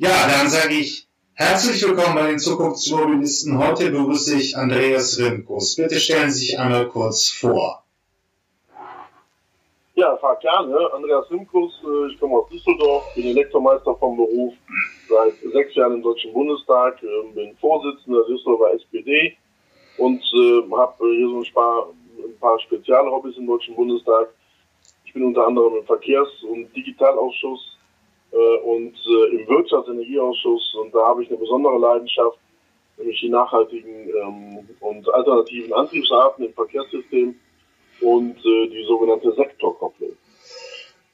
Ja, dann sage ich herzlich willkommen bei den Zukunftsmobilisten. Heute begrüße ich Andreas Rimkus. Bitte stellen Sie sich einmal kurz vor. Ja, fahr gerne. Andreas Rimkus, äh, ich komme aus Düsseldorf, bin Elektromeister vom Beruf, seit sechs Jahren im Deutschen Bundestag, ähm, bin Vorsitzender der Düsseldorfer SPD und äh, habe hier so ein paar, ein paar Spezialhobbys im Deutschen Bundestag. Ich bin unter anderem im Verkehrs- und Digitalausschuss äh, und äh, im Wirtschafts- und Energieausschuss. Und da habe ich eine besondere Leidenschaft, nämlich die nachhaltigen ähm, und alternativen Antriebsarten im Verkehrssystem und äh, die sogenannte Sektorkopplung.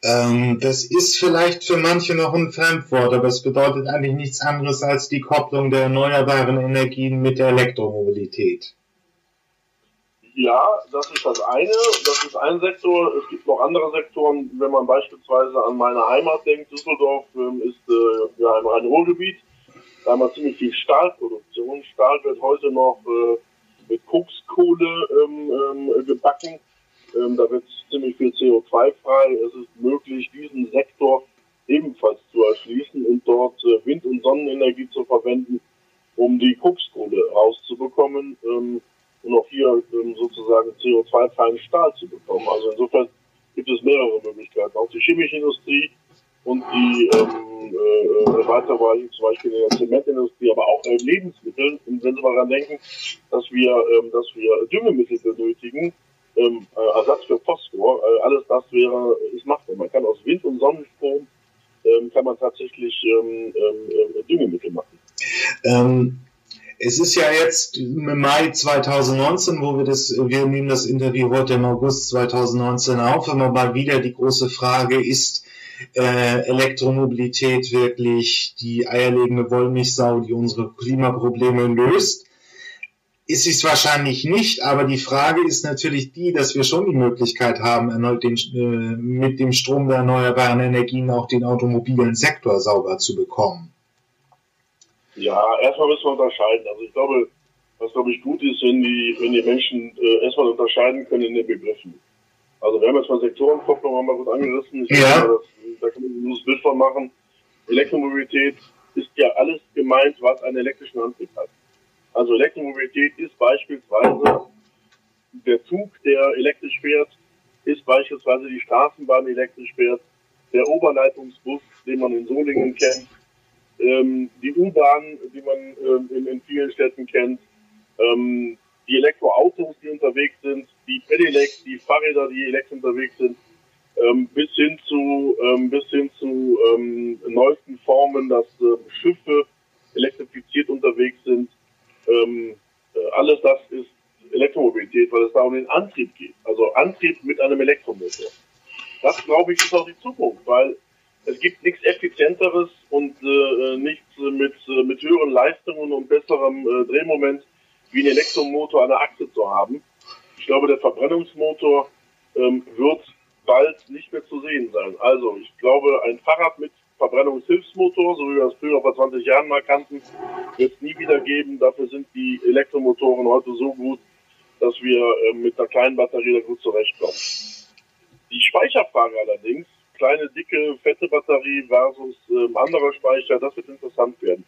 Ähm, das ist vielleicht für manche noch ein Fremdwort, aber es bedeutet eigentlich nichts anderes als die Kopplung der erneuerbaren Energien mit der Elektromobilität. Ja, das ist das eine. Das ist ein Sektor. Es gibt noch andere Sektoren. Wenn man beispielsweise an meine Heimat denkt, Düsseldorf ähm, ist äh, ja ein Rhein-Ruhr-Gebiet. Da haben wir ziemlich viel Stahlproduktion. Stahl wird heute noch äh, mit Kokskohle ähm, ähm, gebacken. Ähm, da wird ziemlich viel CO2 frei. Es ist möglich, diesen Sektor ebenfalls zu erschließen und dort äh, Wind- und Sonnenenergie zu verwenden, um die Kokskohle rauszubekommen. Und auch hier ähm, sozusagen CO2-freien Stahl zu bekommen. Also insofern gibt es mehrere Möglichkeiten. Auch die chemische Industrie und die ähm, äh, Weiterwahl zum Beispiel in der Zementindustrie, aber auch äh, Lebensmittel. Und wenn Sie mal daran denken, dass wir, ähm, dass wir Düngemittel benötigen, ähm, äh, Ersatz für Phosphor, äh, alles das wäre, ist machbar. Man kann aus Wind- und Sonnenstrom ähm, kann man tatsächlich ähm, ähm, äh, Düngemittel machen. Ähm, es ist ja jetzt im Mai 2019, wo wir das, wir nehmen das Interview heute im August 2019 auf, immer mal wieder die große Frage, ist äh, Elektromobilität wirklich die eierlegende Wollmilchsau, die unsere Klimaprobleme löst? Ist es wahrscheinlich nicht, aber die Frage ist natürlich die, dass wir schon die Möglichkeit haben, erneut den, äh, mit dem Strom der erneuerbaren Energien auch den automobilen Sektor sauber zu bekommen. Ja, erstmal müssen wir unterscheiden. Also ich glaube, was glaube ich gut ist, wenn die, wenn die Menschen äh, erstmal unterscheiden können in den Begriffen. Also wir haben jetzt mal haben wir gut angerissen. Ich ja. Glaube, das, da kann man ein gutes Bild von machen. Elektromobilität ist ja alles gemeint, was einen elektrischen Antrieb hat. Also Elektromobilität ist beispielsweise der Zug, der elektrisch fährt, ist beispielsweise die Straßenbahn, die elektrisch fährt, der Oberleitungsbus, den man in Solingen kennt, ähm, die U-Bahn, die man ähm, in, vielen Städten kennt, ähm, die Elektroautos, die unterwegs sind, die Pedelecs, die Fahrräder, die elektrisch unterwegs sind, ähm, bis hin zu ähm, bis hin zu ähm, neuesten Formen, dass äh, Schiffe elektrifiziert unterwegs sind. äh, alles das ist Elektromobilität, weil es da um den Antrieb geht. Also Antrieb mit einem Elektromotor. Das glaube ich ist auch die Zukunft, weil es gibt nichts effizienteres und äh, nichts mit, äh, mit höheren Besserem äh, Drehmoment wie ein Elektromotor an der Achse zu haben. Ich glaube, der Verbrennungsmotor ähm, wird bald nicht mehr zu sehen sein. Also ich glaube, ein Fahrrad mit Verbrennungshilfsmotor, so wie wir es früher vor 20 Jahren mal kannten, wird es nie wieder geben. Dafür sind die Elektromotoren heute so gut, dass wir äh, mit einer kleinen Batterie da gut zurechtkommen. Die Speicherfrage allerdings kleine, dicke, fette Batterie versus ähm, anderer Speicher, das wird interessant werden.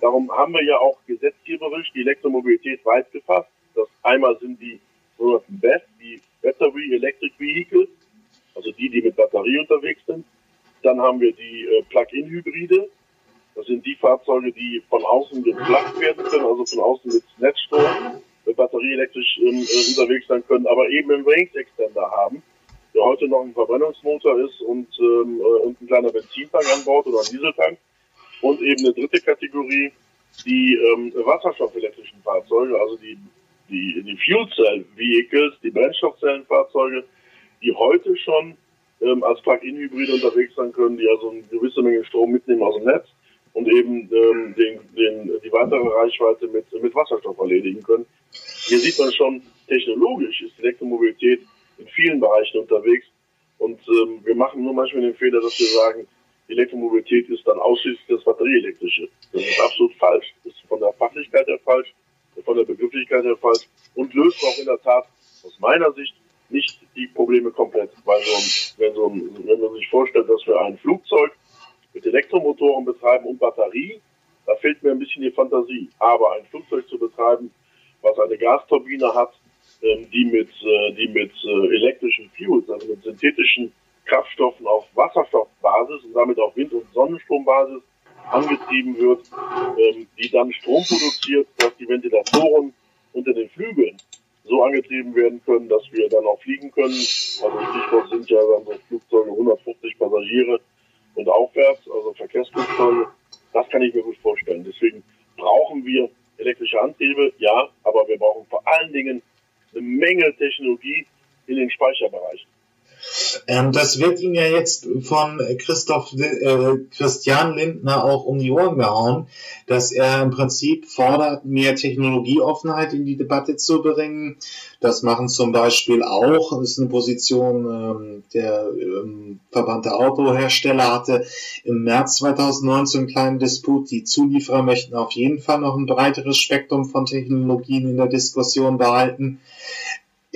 Darum haben wir ja auch gesetzgeberisch die Elektromobilität weit gefasst. Das einmal sind die sogenannten BEV, die Battery Electric Vehicles, also die, die mit Batterie unterwegs sind. Dann haben wir die äh, Plug-in-Hybride. Das sind die Fahrzeuge, die von außen geplagt werden können, also von außen mit Netzstrom, mit Batterie elektrisch ähm, äh, unterwegs sein können, aber eben einen Range Extender haben der heute noch ein Verbrennungsmotor ist und, ähm, äh, und ein kleiner Benzintank an Bord oder ein Dieseltank. Und eben eine dritte Kategorie, die ähm, wasserstoffelektrischen Fahrzeuge, also die, die, die Fuel Cell Vehicles, die Brennstoffzellenfahrzeuge, die heute schon ähm, als Plug-in-Hybride unterwegs sein können, die also eine gewisse Menge Strom mitnehmen aus dem Netz und eben ähm, den, den, die weitere Reichweite mit, mit Wasserstoff erledigen können. Hier sieht man schon, technologisch ist Elektromobilität in vielen Bereichen unterwegs. Und ähm, wir machen nur manchmal den Fehler, dass wir sagen, Elektromobilität ist dann ausschließlich das Batterieelektrische. Das ist absolut falsch. Das ist von der Fachlichkeit her falsch, von der Begrifflichkeit her falsch und löst auch in der Tat aus meiner Sicht nicht die Probleme komplett. Weil so ein, wenn, so ein, wenn man sich vorstellt, dass wir ein Flugzeug mit Elektromotoren betreiben und Batterie, fehlt mir ein bisschen die Fantasie. Aber ein Flugzeug zu betreiben, was eine Gasturbine hat, ähm, die mit, äh, die mit äh, elektrischen Fuels, also mit synthetischen Kraftstoffen auf Wasserstoffbasis und damit auf Wind- und Sonnenstrombasis angetrieben wird, ähm, die dann Strom produziert, dass die Ventilatoren unter den Flügeln so angetrieben werden können, dass wir dann auch fliegen können. Also Stichwort sind ja dann so Flugzeuge 150 Passagiere und aufwärts, also Verkehrsflugzeuge. Das kann ich mir gut vorstellen. Deswegen brauchen wir elektrische Antriebe, ja, aber wir brauchen vor allen Dingen eine Menge Technologie in den Speicherbereichen. Ähm, das wird Ihnen ja jetzt von Christoph äh, Christian Lindner auch um die Ohren gehauen, dass er im Prinzip fordert, mehr Technologieoffenheit in die Debatte zu bringen. Das machen zum Beispiel auch, das ist eine Position, ähm, der ähm, Verband der Autohersteller hatte im März 2019 einen kleinen Disput. Die Zulieferer möchten auf jeden Fall noch ein breiteres Spektrum von Technologien in der Diskussion behalten.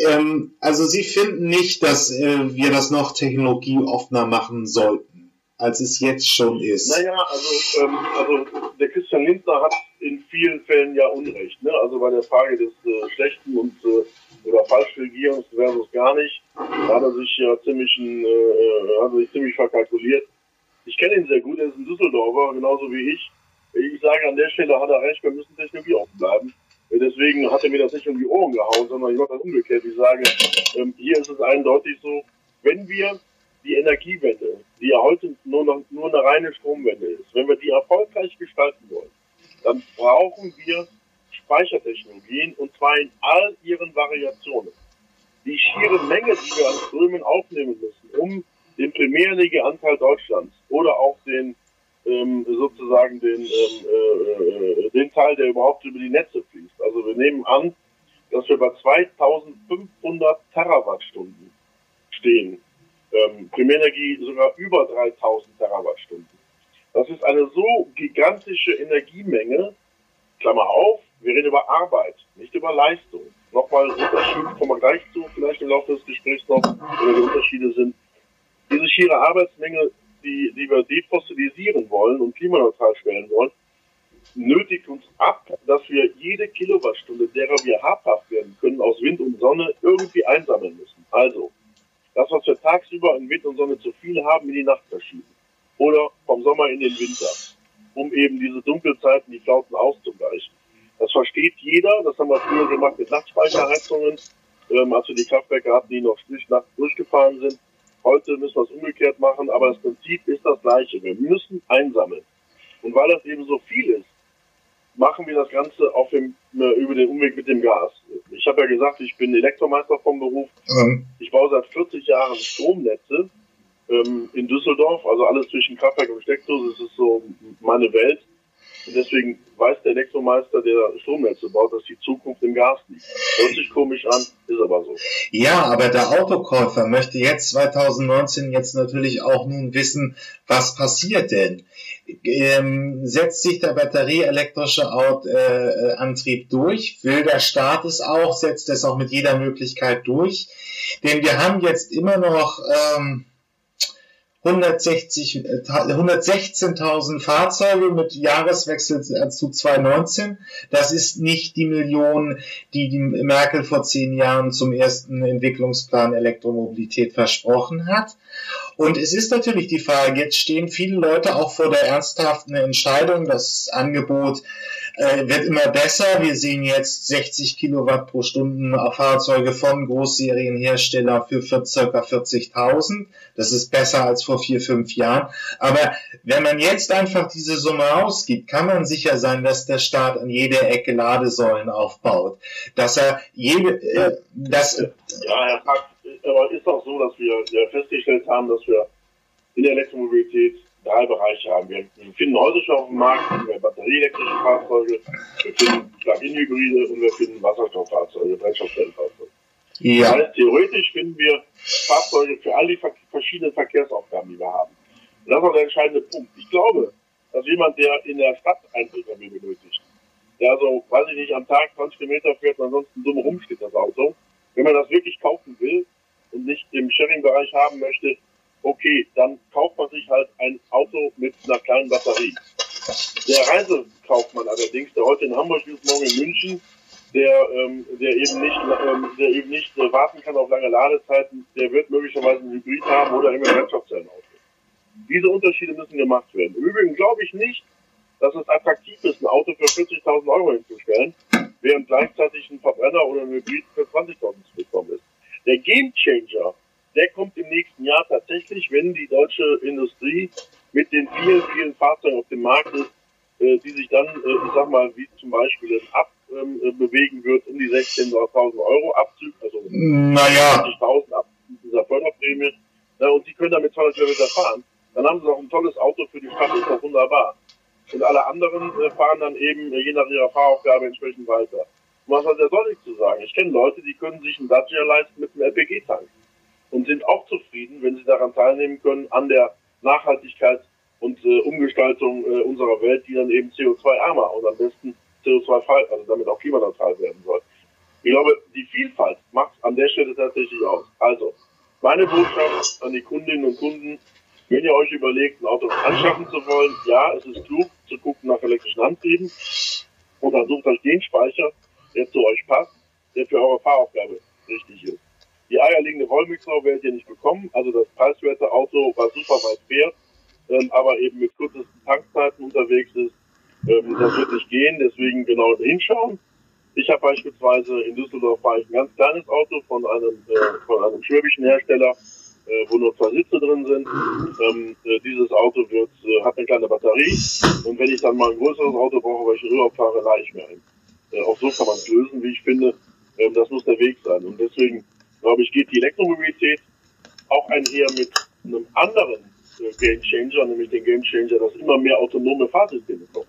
Ähm, also Sie finden nicht, dass äh, wir das noch technologieoffener machen sollten, als es jetzt schon ist. Naja, also, ähm, also der Christian Lindner hat in vielen Fällen ja Unrecht. Ne? Also bei der Frage des äh, schlechten und äh, oder falschen Regierungs versus gar nicht, da hat er sich ja ziemlich, äh, äh, hat er sich ziemlich verkalkuliert. Ich kenne ihn sehr gut, er ist ein Düsseldorfer, genauso wie ich. Ich sage an der Stelle hat er recht, wir müssen technologieoffen bleiben. Deswegen hat er mir das nicht um die Ohren gehauen, sondern ich mache das umgekehrt. Ich sage, ähm, hier ist es eindeutig so, wenn wir die Energiewende, die ja heute nur, noch, nur eine reine Stromwende ist, wenn wir die erfolgreich gestalten wollen, dann brauchen wir Speichertechnologien und zwar in all ihren Variationen. Die schiere Menge, die wir an Strömen aufnehmen müssen, um den Primärenergieanteil Deutschlands oder auch den ähm, sozusagen den, ähm, äh, äh, den Teil, der überhaupt über die Netze fließt. Also wir nehmen an, dass wir bei 2500 Terawattstunden stehen. Ähm, Primärenergie sogar über 3000 Terawattstunden. Das ist eine so gigantische Energiemenge, Klammer auf, wir reden über Arbeit, nicht über Leistung. Nochmal Unterschied, kommen wir gleich zu, vielleicht im Laufe des Gesprächs noch, wo die Unterschiede sind. Diese schiere Arbeitsmenge die, die wir defossilisieren wollen und klimaneutral stellen wollen, nötigt uns ab, dass wir jede Kilowattstunde, derer wir habhaft werden können, aus Wind und Sonne irgendwie einsammeln müssen. Also, das, was wir tagsüber in Wind und Sonne zu viel haben, in die Nacht verschieben. Oder vom Sommer in den Winter, um eben diese Dunkelzeiten, die Flauten auszugleichen. Das versteht jeder, das haben wir früher gemacht mit Nachtspeicherheizungen, ähm, als wir die Kraftwerke hatten, die noch durch Nacht durchgefahren sind. Heute müssen wir es umgekehrt machen, aber das Prinzip ist das gleiche. Wir müssen einsammeln. Und weil das eben so viel ist, machen wir das Ganze auf dem, äh, über den Umweg mit dem Gas. Ich habe ja gesagt, ich bin Elektromeister vom Beruf. Mhm. Ich baue seit 40 Jahren Stromnetze ähm, in Düsseldorf, also alles zwischen Kraftwerk und Steckdose. Das ist so meine Welt. Und deswegen weiß der Elektromeister, der Stromnetze baut, dass die Zukunft im Gas liegt. Hört sich komisch an, ist aber so. Ja, aber der Autokäufer möchte jetzt 2019 jetzt natürlich auch nun wissen, was passiert denn? Ähm, setzt sich der batterieelektrische Out, äh, Antrieb durch? Will der Staat es auch? Setzt es auch mit jeder Möglichkeit durch? Denn wir haben jetzt immer noch ähm, 160, 116.000 äh, Fahrzeuge mit Jahreswechsel zu 2019. Das ist nicht die Million, die die Merkel vor zehn Jahren zum ersten Entwicklungsplan Elektromobilität versprochen hat. Und es ist natürlich die Frage, jetzt stehen viele Leute auch vor der ernsthaften Entscheidung, das Angebot äh, wird immer besser. Wir sehen jetzt 60 Kilowatt pro Stunde auf Fahrzeuge von Großserienhersteller für, für circa 40.000. Das ist besser als vor vier, fünf Jahren. Aber wenn man jetzt einfach diese Summe ausgibt, kann man sicher sein, dass der Staat an jeder Ecke Ladesäulen aufbaut. Dass er jede, äh, das, ja, Herr Pack, aber ist auch so, dass wir ja festgestellt haben, dass wir in der Elektromobilität drei Bereiche haben. Wir finden schon auf dem Markt wir batterieelektrische Fahrzeuge, wir finden Plug-in-Hybride und wir finden Wasserstofffahrzeuge, Brennstoffzellenfahrzeuge. Ja. Das heißt, theoretisch finden wir Fahrzeuge für all die verschiedenen Verkehrsaufgaben, die wir haben. Und das ist auch der entscheidende Punkt. Ich glaube, dass jemand, der in der Stadt ein Pkw benötigt, der also, weiß ich nicht, am Tag 20 Kilometer fährt und ansonsten dumm rumsteht, das Auto, wenn man das wirklich kaufen will und nicht im Sharing-Bereich haben möchte, okay, dann kauft man sich halt ein Auto mit einer kleinen Batterie. Der Reise, Autokaufmann allerdings, der heute in Hamburg ist, morgen in München, der, ähm, der eben nicht, ähm, der eben nicht äh, warten kann auf lange Ladezeiten, der wird möglicherweise ein Hybrid haben oder immer Brennstoffzellenauto. Diese Unterschiede müssen gemacht werden. Im Übrigen glaube ich nicht, dass es attraktiv ist, ein Auto für 40.000 Euro hinzustellen, während gleichzeitig ein Verbrenner oder ein Hybrid für 20.000 zu bekommen ist. Der Gamechanger, der kommt im nächsten Jahr tatsächlich, wenn die deutsche Industrie mit den vielen, vielen Fahrzeugen auf dem Markt ist, äh, die sich dann, äh, ich sag mal, wie zum Beispiel ein Ab ähm, äh, bewegen wird, um die 16.000 Euro Abzug, also naja. 20.000 ab dieser Förderprämie. Ja, und die können damit 200 Kilometer fahren. Dann haben sie auch ein tolles Auto für die Stadt, ist doch wunderbar. Und alle anderen äh, fahren dann eben äh, je nach ihrer Fahraufgabe entsprechend weiter. Und was hat der Sonic zu sagen? Ich kenne Leute, die können sich einen Dacia leisten mit einem LPG-Tank und sind auch zufrieden, wenn sie daran teilnehmen können, an der Nachhaltigkeit und äh, Umgestaltung äh, unserer Welt, die dann eben CO2-ärmer und am besten CO2-frei, also damit auch klimaneutral werden soll. Ich glaube, die Vielfalt macht an der Stelle tatsächlich aus. Also, meine Botschaft an die Kundinnen und Kunden, wenn ihr euch überlegt, ein Auto anschaffen zu wollen, ja, es ist klug zu gucken nach elektrischen Antrieben und dann sucht euch den Speicher, der zu euch passt, der für eure Fahraufgabe richtig ist. Die eierlegende Wollmilchsau werdet ihr nicht bekommen, also das preiswerte Auto, was super weit fährt, ähm, aber eben mit kürzesten Tankzeiten unterwegs ist, ähm, das wird nicht gehen, deswegen genau hinschauen. Ich habe beispielsweise in Düsseldorf war ich ein ganz kleines Auto von einem, äh, von einem schwäbischen Hersteller, äh, wo nur zwei Sitze drin sind. Ähm, äh, dieses Auto wird, äh, hat eine kleine Batterie und wenn ich dann mal ein größeres Auto brauche, weil ich Urlaub fahre, ich mir ein. Äh, auch so kann man es lösen, wie ich finde. Ähm, das muss der Weg sein. Und deswegen, glaube ich, geht die Elektromobilität auch einher mit einem anderen äh, Game Changer, nämlich den Game Changer, dass immer mehr autonome Fahrsysteme kommen.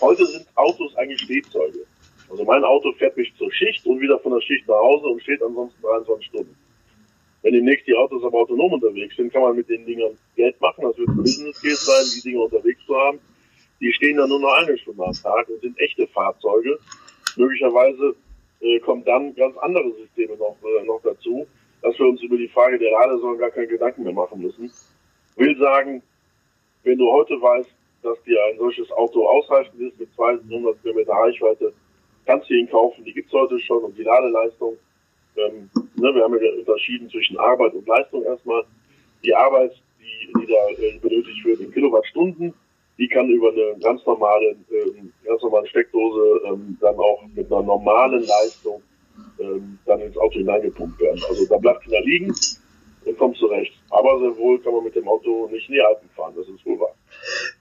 Heute sind Autos eigentlich Stehzeuge. Also mein Auto fährt mich zur Schicht und wieder von der Schicht nach Hause und steht ansonsten 23 Stunden. Wenn demnächst die Autos aber autonom unterwegs sind, kann man mit den Dingern Geld machen. Das wird ein Business Case sein, die Dinger unterwegs zu haben. Die stehen dann nur noch eine Stunde am Tag und sind echte Fahrzeuge. Möglicherweise äh, kommen dann ganz andere Systeme noch, äh, noch dazu, dass wir uns über die Frage der Ladesäulen gar keine Gedanken mehr machen müssen. Will sagen, wenn du heute weißt, dass dir ein solches Auto ausreichend ist mit 200 Kilometer Reichweite, kannst du ihn kaufen. Die gibt's heute schon und die Ladeleistung. Ähm, ne, wir haben ja unterschieden zwischen Arbeit und Leistung erstmal. Die Arbeit, die, die da äh, benötigt wird in Kilowattstunden, die kann über eine ganz normale, ähm, ganz normale Steckdose ähm, dann auch mit einer normalen Leistung ähm, dann ins Auto hineingepumpt werden. Also da bleibt keiner liegen und kommt zurecht. Aber sehr wohl kann man mit dem Auto nicht in die Alpen fahren, das ist wohl wahr.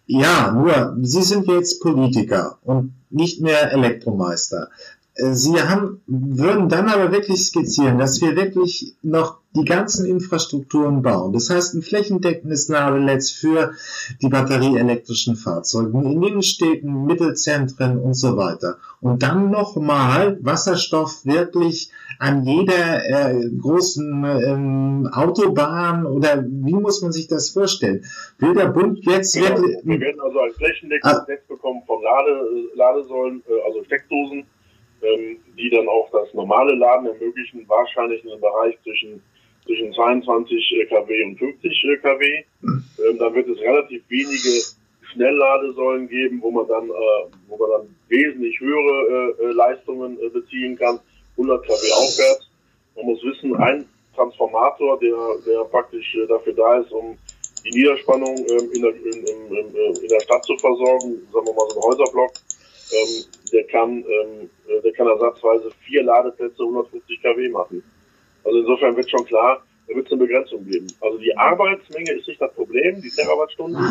Ja, nur, Sie sind jetzt Politiker und nicht mehr Elektromeister. Äh, Sie haben, würden dann aber wirklich skizzieren, dass wir wirklich noch die ganzen Infrastrukturen bauen. Das heißt, ein flächendeckendes Nadelnetz für die batterieelektrischen Fahrzeuge in Innenstädten, Mittelzentren und so weiter. Und dann nochmal Wasserstoff wirklich an jeder äh, großen ähm, Autobahn oder wie muss man sich das vorstellen? Will der Bund jetzt genau. wirklich... Wir werden also ein flächendeckendes ah. Netz bekommen von Lade, Ladesäulen, äh, also Steckdosen, ähm, die dann auch das normale Laden ermöglichen, wahrscheinlich in einem Bereich zwischen, zwischen 22 kW und 50 kW. Ähm, dann wird es relativ wenige Schnellladesäulen geben, wo man dann, äh, wo man dann wesentlich höhere äh, Leistungen äh, beziehen kann, 100 kW aufwärts. Man muss wissen, ein Transformator, der, der praktisch äh, dafür da ist, um die Niederspannung ähm, in, der, in, in, in, der Stadt zu versorgen, sagen wir mal so ein Häuserblock, ähm, der kann, ähm, äh, der kann ersatzweise vier Ladeplätze 150 kW machen. Also insofern wird schon klar, da wird es eine Begrenzung geben. Also die Arbeitsmenge ist nicht das Problem, die Terawattstunden,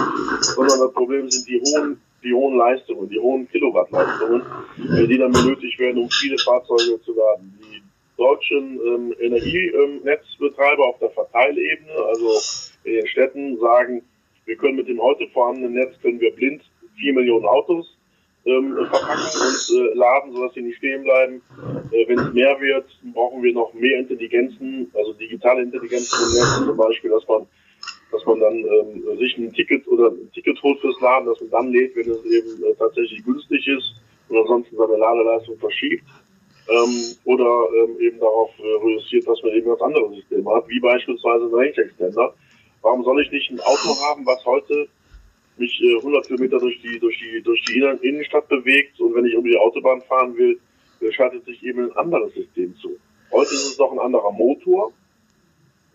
sondern das Problem sind die hohen, die hohen Leistungen, die hohen Kilowattleistungen, äh, die dann benötigt werden, um viele Fahrzeuge zu laden. Die deutschen ähm, Energienetzbetreiber auf der Verteilebene, also in den Städten, sagen, wir können mit dem heute vorhandenen Netz können wir blind vier Millionen Autos ähm, verpacken und äh, laden, sodass sie nicht stehen bleiben. Äh, Wenn es mehr wird, brauchen wir noch mehr Intelligenzen, also digitale Intelligenzen im Netz zum Beispiel, dass man dass man dann ähm, sich ein Ticket oder ein Ticket holt fürs Laden, dass man dann lädt, wenn es eben äh, tatsächlich günstig ist und ansonsten seine Ladeleistung verschiebt. Ähm, oder ähm, eben darauf äh, reduziert, dass man eben ganz andere Systeme hat, wie beispielsweise ein Range Extender. Warum soll ich nicht ein Auto haben, was heute mich äh, 100 Kilometer durch die, durch die, durch die Innenstadt bewegt und wenn ich über die Autobahn fahren will, äh, schaltet sich eben ein anderes System zu. Heute ist es noch ein anderer Motor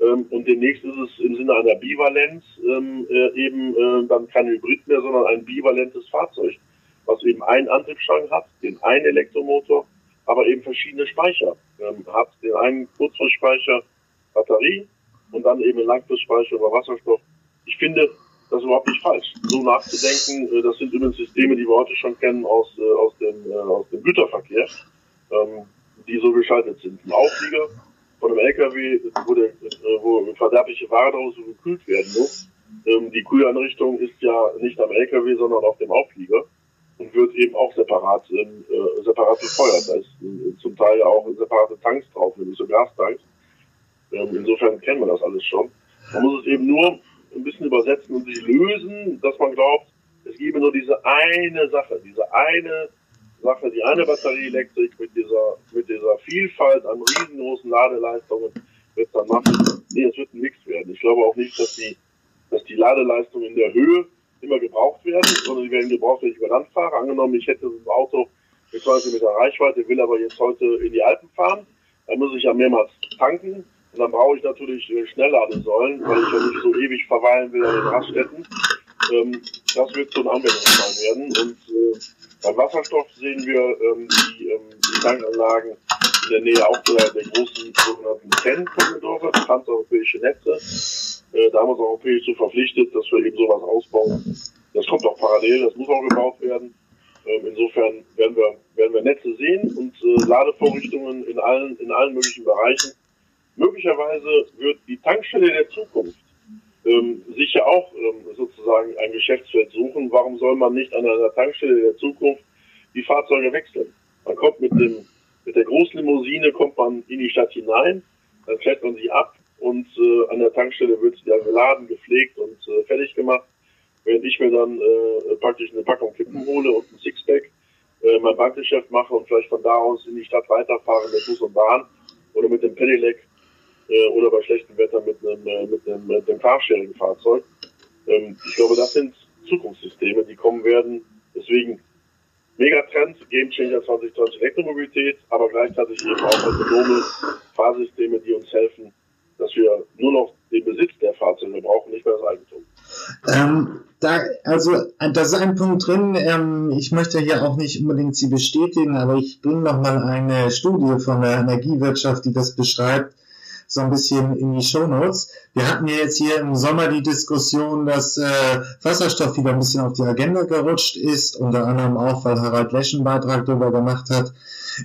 ähm, und demnächst ist es im Sinne einer Bivalenz ähm, äh, eben äh, dann kein Hybrid mehr, sondern ein bivalentes Fahrzeug, was eben einen Antriebsstrang hat, den einen Elektromotor, aber eben verschiedene Speicher ähm, hat. Den einen Kurzfristspeicher Batterie und dann eben einen Langfristspeicher über Wasserstoff. Ich finde, das ist überhaupt nicht falsch. So nachzudenken, äh, das sind übrigens Systeme, die wir heute schon kennen aus, äh, aus, dem, äh, aus dem Güterverkehr, ähm, die so geschaltet sind. Ein Auflieger von einem LKW, wo, der, wo verderbliche Ware daraus gekühlt werden muss. Ähm, die Kühleinrichtung ist ja nicht am LKW, sondern auf dem Auflieger und wird eben auch separat, ähm, äh, separat befeuert. Da ist äh, zum Teil auch separate Tanks drauf, nämlich so Gastanks. Ähm, insofern kennen wir das alles schon. Man muss es eben nur ein bisschen übersetzen und sich lösen, dass man glaubt, es gebe nur diese eine Sache, diese eine Sache, die eine Batterieelektrik mit dieser, mit dieser Vielfalt an riesengroßen Ladeleistungen wird dann machen. Nee, es wird nichts werden. Ich glaube auch nicht, dass die, dass die Ladeleistungen in der Höhe immer gebraucht werden, sondern die werden gebraucht, wenn ich über Land fahre. Angenommen, ich hätte ein Auto mit 20 Meter Reichweite, will aber jetzt heute in die Alpen fahren, dann muss ich ja mehrmals tanken. Und dann brauche ich natürlich äh, Schnellladesäulen, weil ich ja nicht so ewig verweilen will an den Raststätten. Ähm, das wird so ein Anwendungsfall werden. Und äh, beim Wasserstoff sehen wir ähm, die, ähm, die Tankanlagen in der Nähe auch der, der großen sogenannten TEN-Korridore, transeuropäische Netze. Äh, da haben wir uns europäisch zu verpflichtet, dass wir eben sowas ausbauen. Das kommt auch parallel, das muss auch gebaut werden. Ähm, insofern werden wir, werden wir Netze sehen und äh, Ladevorrichtungen in allen, in allen möglichen Bereichen. Möglicherweise wird die Tankstelle der Zukunft ähm, sich ja auch ähm, sozusagen ein Geschäftsfeld suchen. Warum soll man nicht an einer Tankstelle der Zukunft die Fahrzeuge wechseln? Man kommt mit dem mit der Großlimousine kommt man in die Stadt hinein, dann fährt man sie ab und äh, an der Tankstelle wird sie dann geladen, gepflegt und äh, fertig gemacht. Während ich mir dann äh, praktisch eine Packung Kippen hole und ein Sixpack äh, mein Bankgeschäft mache und vielleicht von da aus in die Stadt weiterfahre mit Bus und Bahn oder mit dem Pedelec äh, oder bei schlechtem Wetter mit einem, äh, mit einem, mit einem Carsharing-Fahrzeug. Ähm, ich glaube, das sind Zukunftssysteme, die kommen werden. Deswegen Megatrend, Game Changer 2020 Elektromobilität, aber gleichzeitig eben auch autonome Fahrsysteme, die uns helfen, dass wir nur noch den Besitz der Fahrzeuge brauchen, nicht mehr das Eigentum. Ähm, da, also, da ist ein Punkt drin, ähm, ich möchte hier auch nicht unbedingt Sie bestätigen, aber ich bringe nochmal eine Studie von der Energiewirtschaft, die das beschreibt, so ein bisschen in die Show Notes. Wir hatten ja jetzt hier im Sommer die Diskussion, dass äh, Wasserstoff wieder ein bisschen auf die Agenda gerutscht ist, unter anderem auch, weil Harald Lesch einen Beitrag darüber gemacht hat.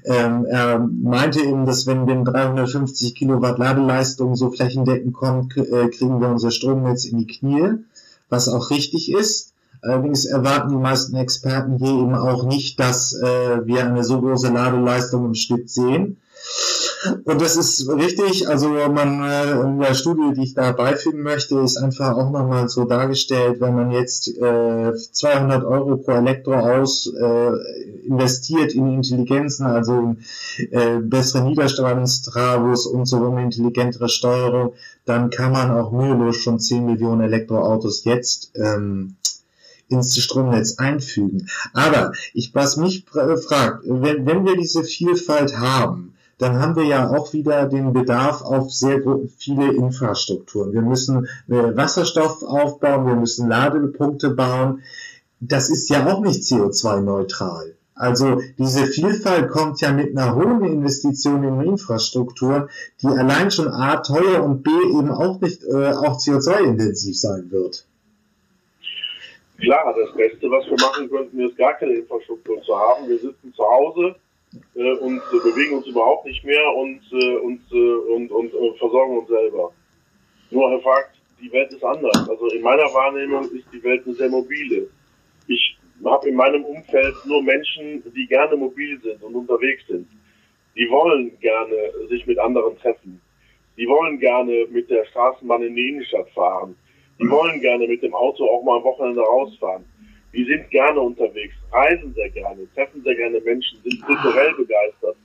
Ähm, er meinte eben, dass wenn wir 350 Kilowatt Ladeleistung so flächendeckend kommt, äh, kriegen wir unser Stromnetz in die Knie, was auch richtig ist. Allerdings erwarten die meisten Experten hier eben auch nicht, dass äh, wir eine so große Ladeleistung im Schnitt sehen. Und das ist richtig, also man äh, in der Studie, die ich da beifügen möchte, ist einfach auch nochmal so dargestellt, wenn man jetzt äh, 200 Euro pro Elektroaus äh, investiert in Intelligenzen, also in äh, bessere Niederstrahlungstravos und so eine intelligentere Steuerung, dann kann man auch mühelos schon 10 Millionen Elektroautos jetzt ähm, ins Stromnetz einfügen. Aber ich, was mich fragt, wenn, wenn wir diese Vielfalt haben, dann haben wir ja auch wieder den Bedarf auf sehr viele Infrastrukturen. Wir müssen äh, Wasserstoff aufbauen, wir müssen Ladepunkte bauen. Das ist ja auch nicht CO2-neutral. Also diese Vielfalt kommt ja mit einer hohen Investition in Infrastrukturen, die allein schon A teuer und B eben auch nicht äh, auch CO2-intensiv sein wird. Klar, das Beste, was wir machen könnten, ist gar keine Infrastruktur zu haben. Wir sitzen zu Hause, äh, und äh, bewegen uns überhaupt nicht mehr und, äh, und, äh, und, und, und versorgen uns selber. Nur Herr Fakt, die Welt ist anders. Also in meiner Wahrnehmung ist die Welt eine sehr mobile. Ich habe in meinem Umfeld nur Menschen, die gerne mobil sind und unterwegs sind. Die wollen gerne sich mit anderen treffen. Die wollen gerne mit der Straßenbahn in die Innenstadt fahren. Die wollen gerne mit dem Auto auch mal am Wochenende rausfahren die sind gerne unterwegs, reisen sehr gerne, treffen sehr gerne Menschen, sind kulturell begeistert.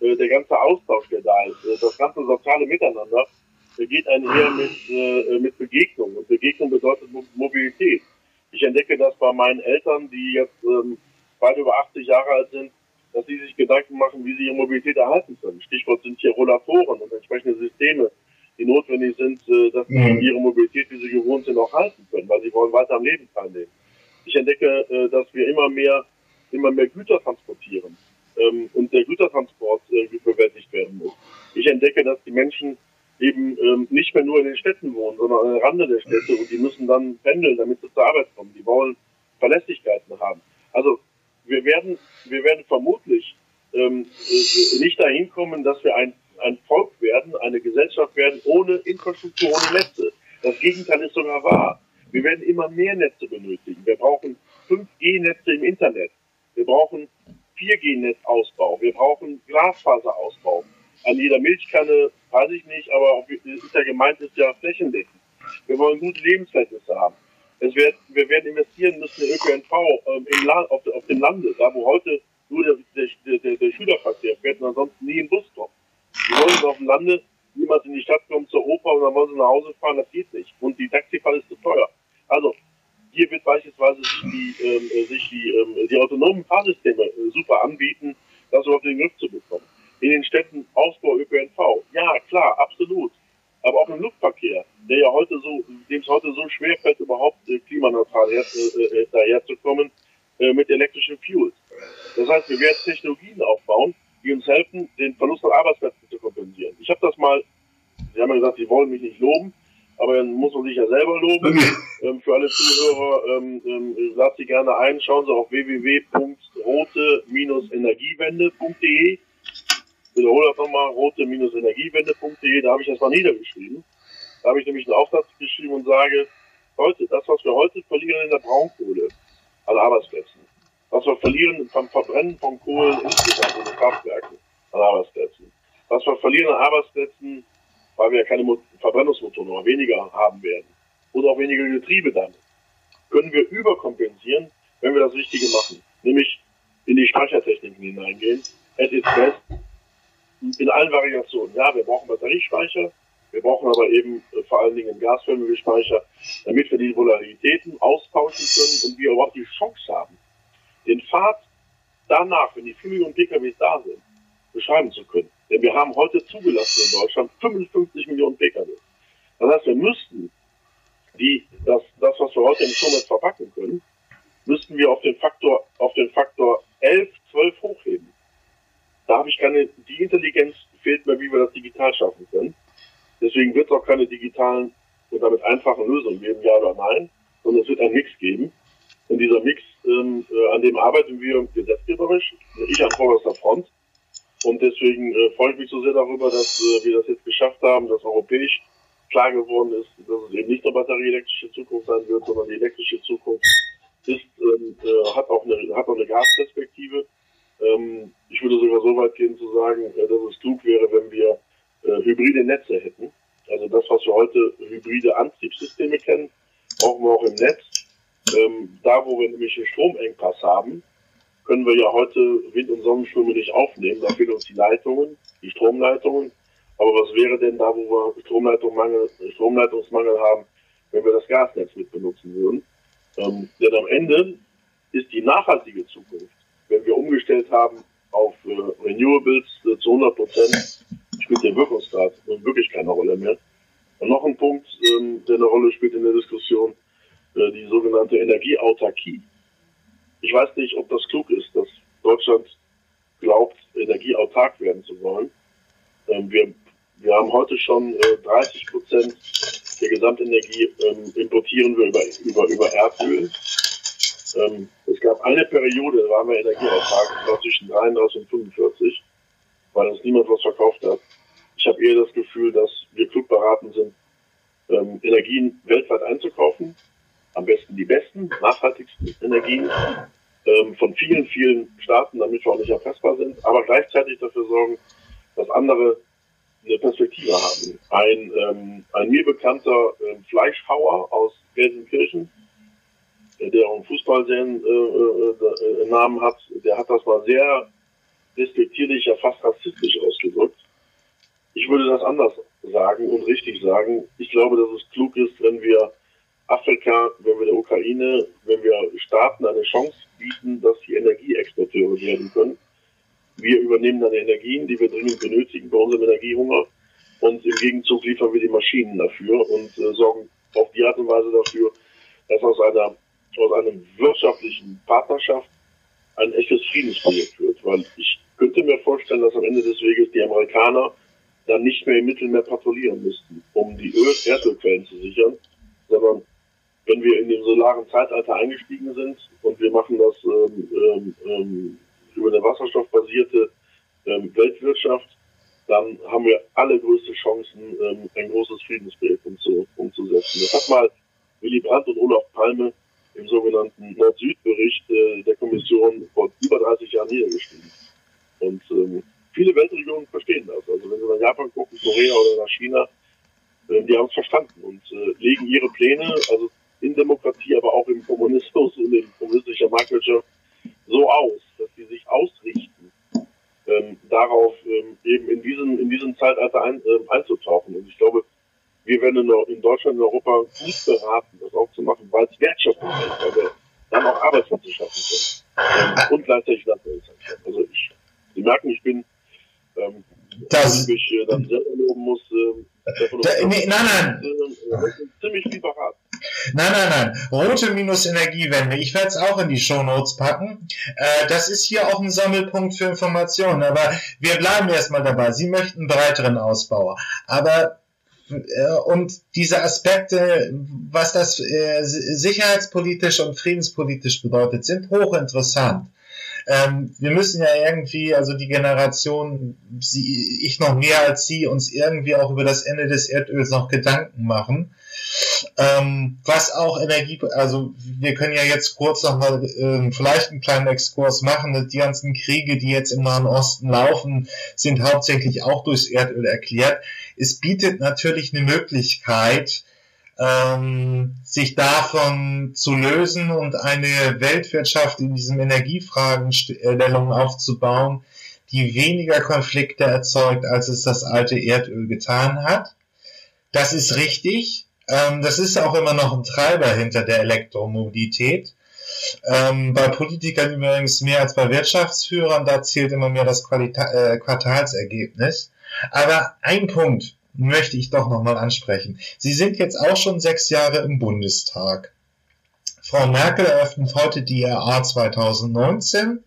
Äh, der ganze Austausch, der da ist, äh, das ganze soziale Miteinander, geht einher mit, äh, mit Begegnung. Und Begegnung bedeutet Mobilität. Ich entdecke das bei meinen Eltern, die jetzt ähm, weit über 80 Jahre alt sind, dass sie sich Gedanken machen, wie sie ihre Mobilität erhalten können. Stichwort sind hier Rollatoren und entsprechende Systeme, die notwendig sind, äh, dass sie mhm. ihre Mobilität, wie sie gewohnt sind, auch halten können, weil sie wollen weiter am Leben teilnehmen. Ich entdecke, äh, dass wir immer mehr, immer mehr Güter transportieren ähm, und der Gütertransport äh, bewältigt werden muss. Ich entdecke, dass die Menschen eben ähm, nicht mehr nur in den Städten wohnen, sondern an der Rande der Städte und die müssen dann pendeln, damit sie zur Arbeit kommen. Die wollen Verlässlichkeiten haben. Also wir werden, wir werden vermutlich ähm, äh, nicht dahin kommen, dass wir ein, ein Volk werden, eine Gesellschaft werden ohne Infrastruktur, ohne Netze. Das Gegenteil ist sogar wahr. Wir werden immer mehr Netze benötigen. Wir brauchen 5G-Netze im Internet. Wir brauchen 4G-Netzausbau. Wir brauchen Glasfaserausbau. An jeder Milchkanne, weiß ich nicht, aber ist ja gemeint, ist ja flächendeckend. Wir wollen gute Lebensverhältnisse haben. Es wird, wir werden investieren müssen in ÖPNV ähm, im Land, auf, auf, dem Lande, da wo heute nur der, der, der, der Schülerverkehr fährt und ansonsten nie ein Bus kommt. Wir wollen auf dem Lande niemand in die Stadt kommen zur Oper und dann wollen sie nach Hause fahren, das geht nicht. Und die Taxifahrt ist zu teuer. Also hier wird beispielsweise sich die, ähm, äh, sich die, ähm, die autonomen Fahrsysteme äh, super anbieten, das überhaupt in den Griff zu bekommen. In den Städten Ausbau ÖPNV. Ja, klar, absolut aber auch im Luftverkehr, der ja heute so, dem es heute so schwer fällt, überhaupt äh, klimaneutral her, äh, äh, daherzukommen äh, mit elektrischen Fuels. Das heißt, wir werden Technologien aufbauen, die uns helfen, den Verlust an Arbeitsplätzen zu kompensieren. Ich habe das mal, Sie haben ja gesagt, Sie wollen mich nicht loben, aber dann muss man sich ja selber loben. ähm, für alle Zuhörer, ähm, ähm, lasst Sie gerne ein, schauen Sie auf www.rote-energiewende.de wiederhole das nochmal, rote-energiewende.de, da habe ich das mal niedergeschrieben. Da habe ich nämlich einen Aufsatz geschrieben und sage, heute, das, was wir heute verlieren in der Braunkohle an Arbeitsplätzen, was wir verlieren beim Verbrennen von Kohlen insgesamt in den Kraftwerken an Arbeitsplätzen, was wir verlieren an Arbeitsplätzen, weil wir keine Verbrennungsmotoren oder weniger haben werden oder auch weniger Getriebe dann, können wir überkompensieren, wenn wir das Richtige machen, nämlich in die Speichertechniken hineingehen. At its best in allen Variationen. Ja, wir brauchen Batteriespeicher, wir brauchen aber eben äh, vor allen Dingen gasförmige Speicher, damit wir die Volatilitäten austauschen können und wir aber auch die Chance haben, den Pfad danach, wenn die 4 Millionen PKWs da sind, beschreiben zu können. Denn wir haben heute zugelassen in Deutschland 55 Millionen PKW. Das heißt, wir müssten die, das, das, was wir heute im Stromnetz verpacken können, müssten wir auf den Faktor, auf den Faktor 11, 12 hochheben. Da habe ich keine, die Intelligenz fehlt mir, wie wir das digital schaffen können. Deswegen wird es auch keine digitalen und damit einfachen Lösungen geben, ja oder nein, sondern es wird einen Mix geben. Und dieser Mix, ähm, äh, an dem arbeiten wir gesetzgeberisch, ich an vorderster Front. Und deswegen äh, freue ich mich so sehr darüber, dass äh, wir das jetzt geschafft haben, dass europäisch klar geworden ist, dass es eben nicht eine batterieelektrische Zukunft sein wird, sondern die elektrische Zukunft ist, ähm, äh, hat, auch eine, hat auch eine Gasperspektive. Ähm, ich würde sogar so weit gehen zu sagen, äh, dass es klug wäre, wenn wir äh, hybride Netze hätten. Also das, was wir heute hybride Antriebssysteme kennen, brauchen wir auch im Netz. Ähm, da, wo wir nämlich einen Stromengpass haben, können wir ja heute Wind- und Sonnenstürme nicht aufnehmen. Da fehlen uns die Leitungen, die Stromleitungen. Aber was wäre denn da, wo wir Stromleitungsmangel, haben, wenn wir das Gasnetz mit benutzen würden? Ähm, denn am Ende ist die nachhaltige Zukunft wenn wir umgestellt haben auf äh, Renewables äh, zu 100 Prozent, spielt der Wirkungsgrad wirklich keine Rolle mehr. Und noch ein Punkt, ähm, der eine Rolle spielt in der Diskussion, äh, die sogenannte Energieautarkie. Ich weiß nicht, ob das klug ist, dass Deutschland glaubt, energieautark werden zu wollen. Ähm, wir, wir haben heute schon äh, 30 Prozent der Gesamtenergie ähm, importieren wir über, über, über Erdöl. Ähm, es gab eine Periode, da waren wir Energieautark, das war zwischen 33 und 45, weil uns niemand was verkauft hat. Ich habe eher das Gefühl, dass wir klug beraten sind, ähm, Energien weltweit einzukaufen. Am besten die besten, nachhaltigsten Energien ähm, von vielen, vielen Staaten, damit wir auch nicht erpressbar sind, aber gleichzeitig dafür sorgen, dass andere Perspektive haben. Ein, ähm, ein mir bekannter ähm, Fleischhauer aus Gelsenkirchen, der auch einen Fußballnamen äh, äh, hat, der hat das mal sehr respektierlich, ja fast rassistisch ausgedrückt. Ich würde das anders sagen und richtig sagen. Ich glaube, dass es klug ist, wenn wir Afrika, wenn wir der Ukraine, wenn wir Staaten eine Chance bieten, dass sie Energieexporteure werden können. Wir übernehmen dann Energien, die wir dringend benötigen bei unserem Energiehunger. Und im Gegenzug liefern wir die Maschinen dafür und äh, sorgen auf die Art und Weise dafür, dass aus einer, aus einer wirtschaftlichen Partnerschaft ein echtes Friedensprojekt wird. Weil ich könnte mir vorstellen, dass am Ende des Weges die Amerikaner dann nicht mehr im Mittelmeer patrouillieren müssten, um die Öl Erdölquellen zu sichern, sondern wenn wir in dem solaren Zeitalter eingestiegen sind und wir machen das ähm, ähm, ähm, über eine wasserstoffbasierte ähm, Weltwirtschaft, dann haben wir alle größte Chancen, ähm, ein großes Friedensprojekt umzu, umzusetzen. Das hat mal Willy Brandt und Olaf Palme im sogenannten Nord-Süd-Bericht äh, der Kommission vor über 30 Jahren niedergeschrieben. Und ähm, viele Weltregionen verstehen das. Also wenn Sie nach Japan gucken, Korea oder nach China, äh, die haben es verstanden und äh, legen ihre Pläne, also in Demokratie, aber auch im Kommunismus und in kommunistischer Marktwirtschaft so aus, dass sie sich ausrichten, ähm, darauf ähm, eben in diesem, in diesem Zeitalter ein, äh, einzutauchen. Und ich glaube, werden in, in Deutschland und Europa gut beraten, das auch zu machen, weil es Wertschöpfung ist, weil wir dann auch Arbeitsplätze schaffen können. Ähm, und gleichzeitig Landwirte sein Also ich, Sie merken, ich bin, ähm, das, ich äh, dann selber loben muss, äh, da, nee, nein, nein. Äh, ziemlich viel beraten. Nein, nein, nein. Rote minus Energiewende. Ich werde es auch in die Shownotes packen. Äh, das ist hier auch ein Sammelpunkt für Informationen. Aber wir bleiben erstmal dabei. Sie möchten breiteren Ausbau. Aber und diese Aspekte, was das äh, sicherheitspolitisch und friedenspolitisch bedeutet, sind hochinteressant. Ähm, wir müssen ja irgendwie, also die Generation, sie, ich noch mehr als Sie, uns irgendwie auch über das Ende des Erdöls noch Gedanken machen. Ähm, was auch Energie, also wir können ja jetzt kurz noch mal äh, vielleicht einen kleinen Exkurs machen. Die ganzen Kriege, die jetzt im Nahen Osten laufen, sind hauptsächlich auch durchs Erdöl erklärt. Es bietet natürlich eine Möglichkeit, ähm, sich davon zu lösen und eine Weltwirtschaft in diesen Energiefragestellungen aufzubauen, die weniger Konflikte erzeugt, als es das alte Erdöl getan hat. Das ist richtig. Ähm, das ist auch immer noch ein Treiber hinter der Elektromobilität. Ähm, bei Politikern übrigens mehr als bei Wirtschaftsführern, da zählt immer mehr das Qualita äh, Quartalsergebnis. Aber ein Punkt möchte ich doch nochmal ansprechen. Sie sind jetzt auch schon sechs Jahre im Bundestag. Frau Merkel eröffnet heute die RA 2019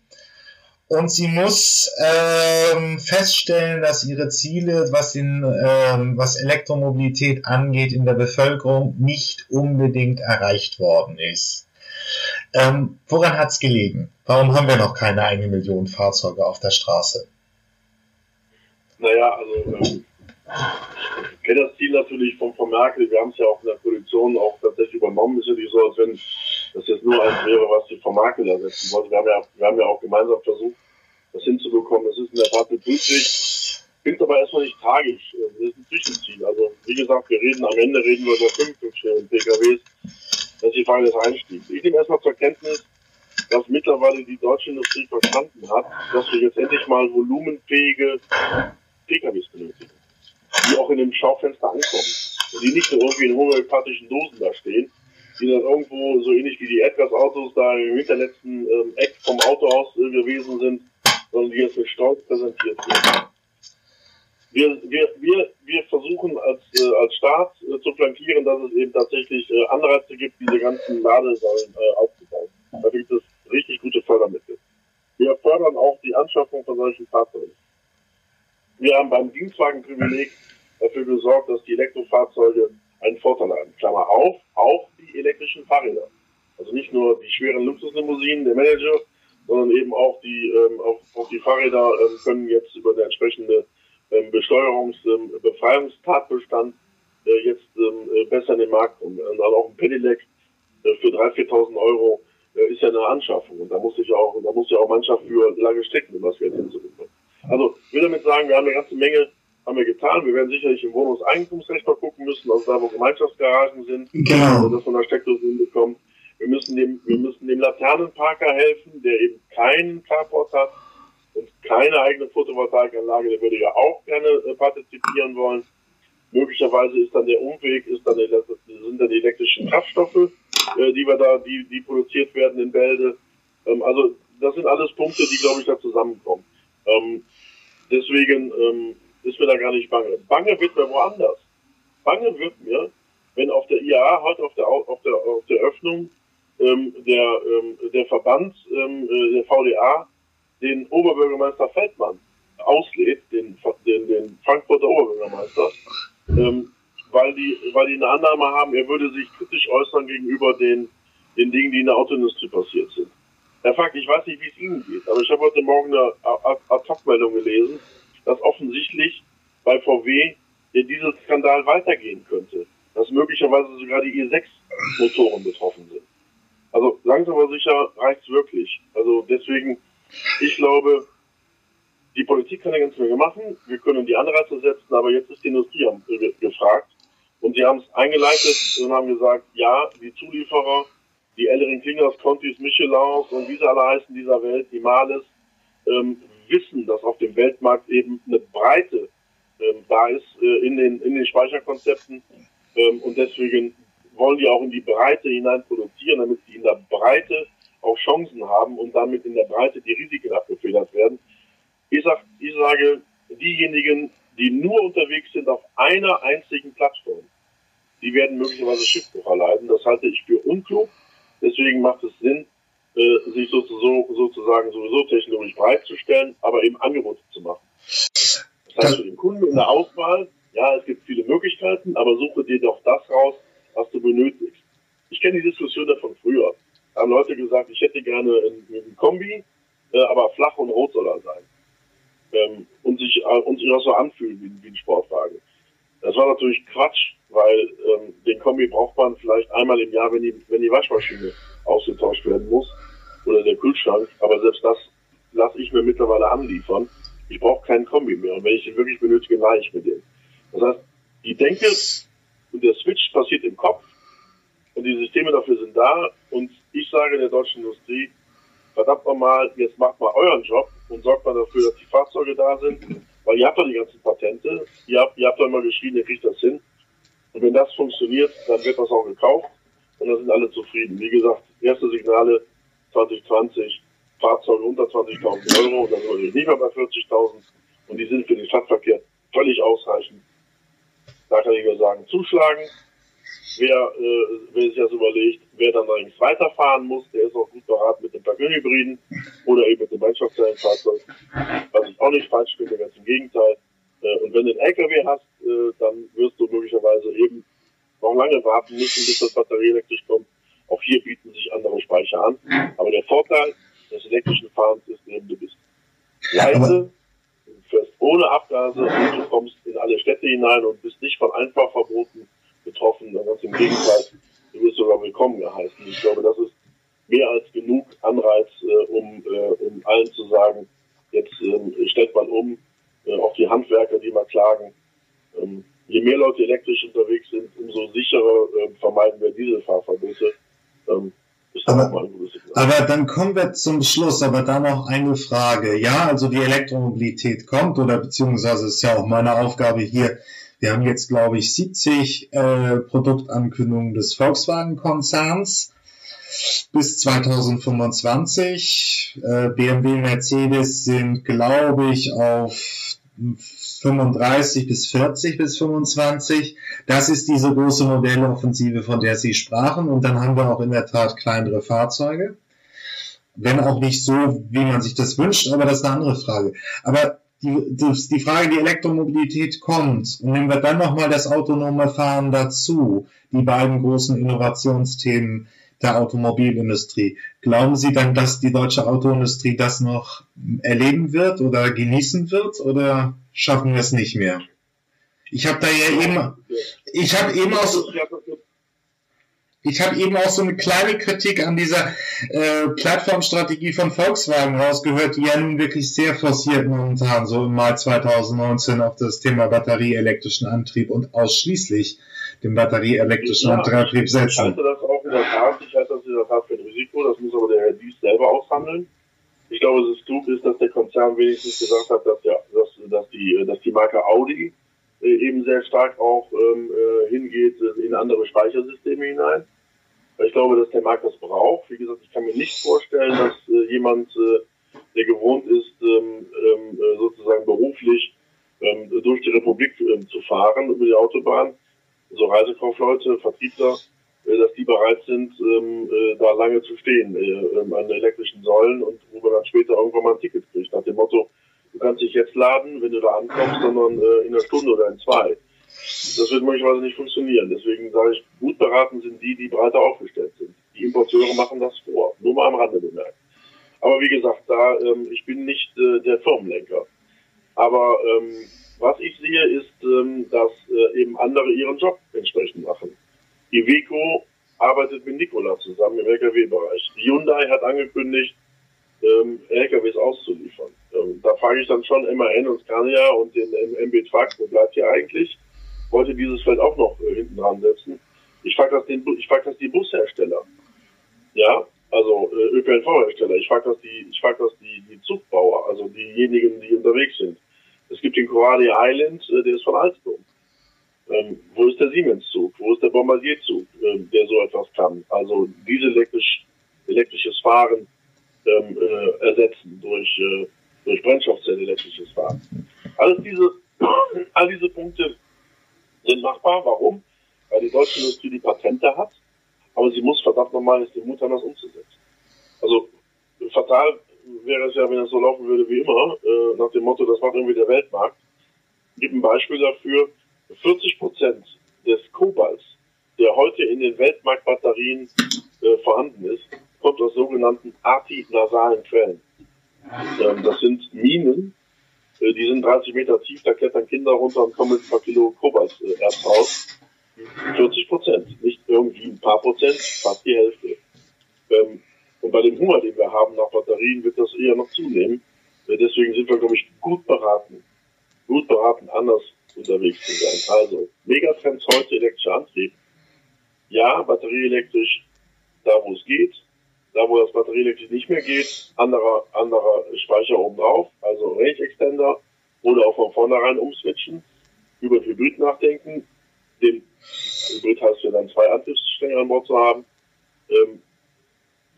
und sie muss ähm, feststellen, dass ihre Ziele, was, in, ähm, was Elektromobilität angeht, in der Bevölkerung nicht unbedingt erreicht worden ist. Ähm, woran hat es gelegen? Warum haben wir noch keine eine Million Fahrzeuge auf der Straße? Naja, also ähm, ich kenne das Ziel natürlich von, von Merkel. Wir haben es ja auch in der Koalition auch tatsächlich übernommen. Ist ja nicht so, als wenn das jetzt nur eins wäre, was die von Merkel ersetzen wollte. Wir haben ja, wir haben ja auch gemeinsam versucht, das hinzubekommen. Das ist in der Tat betrüblich. Ich finde aber erstmal nicht tragisch. Das ist ein Zwischenziel. Also, wie gesagt, wir reden, am Ende reden wir über 55 PKWs. Das ist die Frage des Einstiegs. Ich nehme erstmal zur Kenntnis, dass mittlerweile die deutsche Industrie verstanden hat, dass wir jetzt endlich mal volumenfähige PKWs benötigen die auch in dem Schaufenster ankommen. Und die nicht nur irgendwie in homöopathischen Dosen da stehen, die dann irgendwo so ähnlich wie die Edgars-Autos da im hinterletzten ähm, Eck vom Autohaus äh, gewesen sind, sondern die jetzt mit Stolz präsentiert werden. Wir, wir, wir, wir versuchen als, äh, als Staat äh, zu flankieren, dass es eben tatsächlich äh, Anreize gibt, diese ganzen Ladesäulen äh, aufzubauen. Da gibt es richtig gute Fördermittel. Wir fördern auch die Anschaffung von solchen Fahrzeugen. Wir haben beim Dienstwagenprivileg dafür gesorgt, dass die Elektrofahrzeuge einen Vorteil haben. Klammer auf, auch die elektrischen Fahrräder. Also nicht nur die schweren Luxuslimousinen, der Manager, sondern eben auch die, ähm, auch, auch die Fahrräder ähm, können jetzt über den entsprechende ähm, Besteuerungs-, ähm, Befreiungstatbestand äh, jetzt ähm, äh, besser in den Markt kommen. Und dann auch ein Pedelec äh, für 3.000, 4.000 Euro äh, ist ja eine Anschaffung. Und da muss ich auch, da muss ja auch Mannschaft für lange Strecken, um das Geld hinzubekommen. Also ich will damit sagen, wir haben eine ganze Menge haben wir getan. Wir werden sicherlich im Wohnungseigentumsrecht mal gucken müssen, also da wo Gemeinschaftsgaragen sind, genau. also dass man da Steckdose hinbekommt. Wir müssen dem, wir müssen dem Laternenparker helfen, der eben keinen Carport hat und keine eigene Photovoltaikanlage, der würde ja auch gerne äh, partizipieren wollen. Möglicherweise ist dann der Umweg, ist dann der, sind dann die elektrischen Kraftstoffe, äh, die wir da, die, die produziert werden in Bälde. Ähm, also das sind alles Punkte, die, glaube ich, da zusammenkommen. Ähm, deswegen ähm, ist mir da gar nicht bange. Bange wird mir woanders. Bange wird mir, wenn auf der IAA heute auf der, auf der, auf der Öffnung ähm, der, ähm, der Verband, ähm, äh, der VDA, den Oberbürgermeister Feldmann auslädt, den, den, den Frankfurter Oberbürgermeister, ähm, weil, die, weil die eine Annahme haben, er würde sich kritisch äußern gegenüber den, den Dingen, die in der Autoindustrie passiert sind. Herr Frank, ich weiß nicht, wie es Ihnen geht, aber ich habe heute Morgen eine Ad-Hoc-Meldung gelesen, dass offensichtlich bei VW der Dieselskandal weitergehen könnte. Dass möglicherweise sogar die E6-Motoren betroffen sind. Also langsam aber sicher reicht's wirklich. Also deswegen, ich glaube, die Politik kann eine ganze Menge machen. Wir können die Anreize setzen, aber jetzt ist die Industrie gefragt. Und sie haben es eingeleitet und haben gesagt, ja, die Zulieferer, die Ellering Klingers, Contis, Michelins und wie sie alle heißen dieser Welt, die Males, ähm, wissen, dass auf dem Weltmarkt eben eine Breite ähm, da ist äh, in, den, in den Speicherkonzepten. Ähm, und deswegen wollen die auch in die Breite hinein produzieren, damit sie in der Breite auch Chancen haben und damit in der Breite die Risiken abgefedert werden. Ich, sag, ich sage, diejenigen, die nur unterwegs sind auf einer einzigen Plattform, die werden möglicherweise Schiffbruch erleiden. Das halte ich für unklug. Deswegen macht es Sinn, äh, sich sozusagen, sozusagen sowieso technologisch bereitzustellen, aber eben Angebote zu machen. Das heißt für den Kunden in der Auswahl, ja, es gibt viele Möglichkeiten, aber suche dir doch das raus, was du benötigst. Ich kenne die Diskussion da von früher. Da haben Leute gesagt, ich hätte gerne einen, Kombi, äh, aber flach und rot soll er sein. Ähm, und sich äh, und sich auch so anfühlen wie, wie ein Sportwagen. Das war natürlich Quatsch, weil ähm, den Kombi braucht man vielleicht einmal im Jahr, wenn die, wenn die Waschmaschine ausgetauscht werden muss oder der Kühlschrank. Aber selbst das lasse ich mir mittlerweile anliefern. Ich brauche keinen Kombi mehr. Und wenn ich den wirklich benötige, nahe ich mit dem. Das heißt, die Denke und der Switch passiert im Kopf und die Systeme dafür sind da. Und ich sage der deutschen Industrie, verdammt nochmal, jetzt macht mal euren Job und sorgt mal dafür, dass die Fahrzeuge da sind. Weil ihr habt doch die ganzen Patente, ihr habt, ihr habt doch immer geschrieben, ihr kriegt das hin. Und wenn das funktioniert, dann wird das auch gekauft und dann sind alle zufrieden. Wie gesagt, erste Signale 2020, Fahrzeuge unter 20.000 Euro dann sind wir nicht mehr bei 40.000 und die sind für den Stadtverkehr völlig ausreichend. Da kann ich nur sagen, zuschlagen. Wer, äh, wer sich das überlegt, wer dann allerdings weiterfahren muss, der ist auch gut beraten mit dem Plug-in-Hybriden oder eben mit dem Brennstoffzellenfahrzeug. Was ich auch nicht falsch finde, ganz im Gegenteil. Äh, und wenn du einen LKW hast, äh, dann wirst du möglicherweise eben noch lange warten müssen, bis das Batterie elektrisch kommt. Auch hier bieten sich andere Speicher an. Aber der Vorteil des elektrischen Fahrens ist eben, du bist leise, du fährst ohne Abgase und du kommst in alle Städte hinein und bist nicht von Einfahrverboten betroffen. Ganz im Gegenteil, du wirst sogar willkommen geheißen. Ich glaube, das ist mehr als genug Anreiz, äh, um, äh, um allen zu sagen, jetzt ähm, stellt man um, äh, auch die Handwerker, die mal klagen. Ähm, je mehr Leute elektrisch unterwegs sind, umso sicherer äh, vermeiden wir Dieselfahrverbote. Ähm, aber, aber dann kommen wir zum Schluss, aber dann noch eine Frage. Ja, also die Elektromobilität kommt oder beziehungsweise ist ja auch meine Aufgabe hier. Wir haben jetzt, glaube ich, 70 äh, Produktankündigungen des Volkswagen-Konzerns bis 2025. Äh, BMW, Mercedes sind, glaube ich, auf 35 bis 40 bis 25. Das ist diese große Modelloffensive, von der Sie sprachen. Und dann haben wir auch in der Tat kleinere Fahrzeuge. Wenn auch nicht so, wie man sich das wünscht, aber das ist eine andere Frage. Aber die, die, Frage, die Elektromobilität kommt, und nehmen wir dann nochmal das autonome Fahren dazu, die beiden großen Innovationsthemen der Automobilindustrie. Glauben Sie dann, dass die deutsche Autoindustrie das noch erleben wird oder genießen wird oder schaffen wir es nicht mehr? Ich habe da ja eben, ich habe eben auch so, ich habe eben auch so eine kleine Kritik an dieser äh, Plattformstrategie von Volkswagen rausgehört, die ja nun wirklich sehr forciert momentan, so im Mai 2019 auf das Thema batterieelektrischen Antrieb und ausschließlich den batterieelektrischen ja, Antrieb setzen. Ich halte das in der Tat, ich halte das in der Tat für ein Risiko, das muss aber der Herr Dies selber aushandeln. Ich glaube, es ist klug ist, dass der Konzern wenigstens gesagt hat, dass, der, dass, dass, die, dass die Marke Audi äh, eben sehr stark auch ähm, äh, hingeht in andere Speichersysteme hinein. Ich glaube, dass der Markt das braucht. Wie gesagt, ich kann mir nicht vorstellen, dass äh, jemand, äh, der gewohnt ist, ähm, ähm, äh, sozusagen beruflich ähm, durch die Republik ähm, zu fahren über die Autobahn, so Reisekaufleute, Vertriebler, dass die bereit sind, ähm, äh, da lange zu stehen äh, ähm, an elektrischen Säulen und wo man dann später irgendwann mal ein Ticket kriegt. Nach dem Motto, du kannst dich jetzt laden, wenn du da ankommst, sondern äh, in einer Stunde oder in zwei. Das wird möglicherweise nicht funktionieren. Deswegen sage ich, gut beraten sind die, die breiter aufgestellt sind. Die Importeure machen das vor. Nur mal am Rande bemerkt. Aber wie gesagt, da ähm, ich bin nicht äh, der Firmenlenker. Aber ähm, was ich sehe, ist, ähm, dass äh, eben andere ihren Job entsprechend machen. Iveco arbeitet mit Nikola zusammen im LKW-Bereich. Hyundai hat angekündigt, ähm, LKWs auszuliefern. Ähm, da frage ich dann schon MAN und Scania und den MB Truck, wo bleibt ihr eigentlich? Wollte dieses Feld auch noch äh, hinten dran setzen. Ich frage das, den, ich frage das die Bushersteller. Ja, also äh, ÖPNV-Hersteller. Ich frage das die, ich frage das die, die Zugbauer, also diejenigen, die unterwegs sind. Es gibt den Coradia Island, äh, der ist von Alstom. Ähm, wo ist der Siemens-Zug? Wo ist der Bombardier-Zug, äh, der so etwas kann? Also diese elektrisch, elektrisches Fahren ähm, äh, ersetzen durch, äh, durch Brennstoffzelle elektrisches Fahren. Alles diese, all diese Punkte sind machbar. Warum? Weil die deutsche Industrie die Patente hat, aber sie muss verdammt nochmal jetzt den Mut haben, das umzusetzen. Also fatal wäre es ja, wenn es so laufen würde wie immer, äh, nach dem Motto, das macht irgendwie der Weltmarkt. Ich gebe ein Beispiel dafür. 40 Prozent des Kobalts, der heute in den Weltmarktbatterien äh, vorhanden ist, kommt aus sogenannten artinasalen Quellen. Ähm, das sind Minen, äh, die sind 30 Meter tief, da klettern Kinder runter und kommen mit ein paar Kilo Kobalterz äh, raus. 40 Prozent, nicht irgendwie ein paar Prozent, fast die Hälfte. Ähm, und bei dem Hunger, den wir haben nach Batterien, wird das eher noch zunehmen. Äh, deswegen sind wir, glaube ich, gut beraten, gut beraten, anders unterwegs zu sein. Also, Megatrends heute elektrischer Antrieb. Ja, batterieelektrisch, da wo es geht. Da wo das batterieelektrisch nicht mehr geht, anderer, anderer Speicher oben drauf, also Range Extender oder auch von vornherein umswitchen, über Hybrid nachdenken. Den Hybrid heißt ja dann zwei Antriebsstränge an Bord zu haben. Ähm,